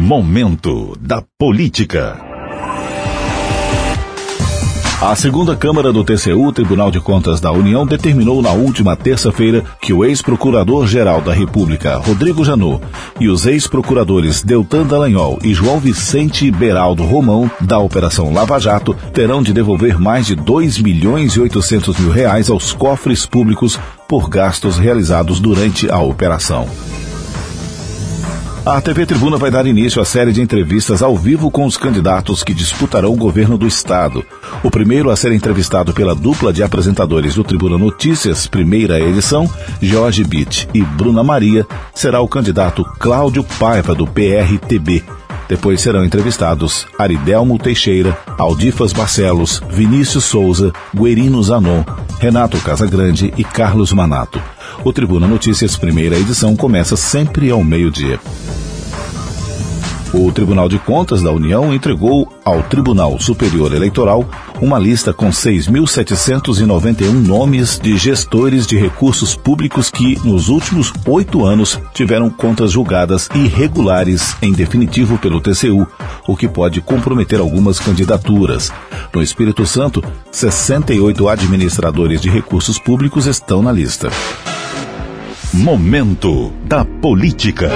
Momento da Política. A segunda Câmara do TCU, Tribunal de Contas da União, determinou na última terça-feira que o ex-procurador-geral da República, Rodrigo Janot, e os ex-procuradores Deltan Dallagnol e João Vicente Beraldo Romão, da Operação Lava Jato, terão de devolver mais de 2 milhões e 800 mil reais aos cofres públicos por gastos realizados durante a operação. A TV Tribuna vai dar início à série de entrevistas ao vivo com os candidatos que disputarão o governo do Estado. O primeiro a ser entrevistado pela dupla de apresentadores do Tribuna Notícias, primeira edição, Jorge Bitt e Bruna Maria, será o candidato Cláudio Paiva, do PRTB. Depois serão entrevistados Aridelmo Teixeira, Aldifas Barcelos, Vinícius Souza, Guerino Zanon, Renato Casagrande e Carlos Manato. O Tribuna Notícias, primeira edição, começa sempre ao meio-dia. O Tribunal de Contas da União entregou ao Tribunal Superior Eleitoral uma lista com 6.791 nomes de gestores de recursos públicos que, nos últimos oito anos, tiveram contas julgadas irregulares em definitivo pelo TCU, o que pode comprometer algumas candidaturas. No Espírito Santo, 68 administradores de recursos públicos estão na lista. Momento da Política.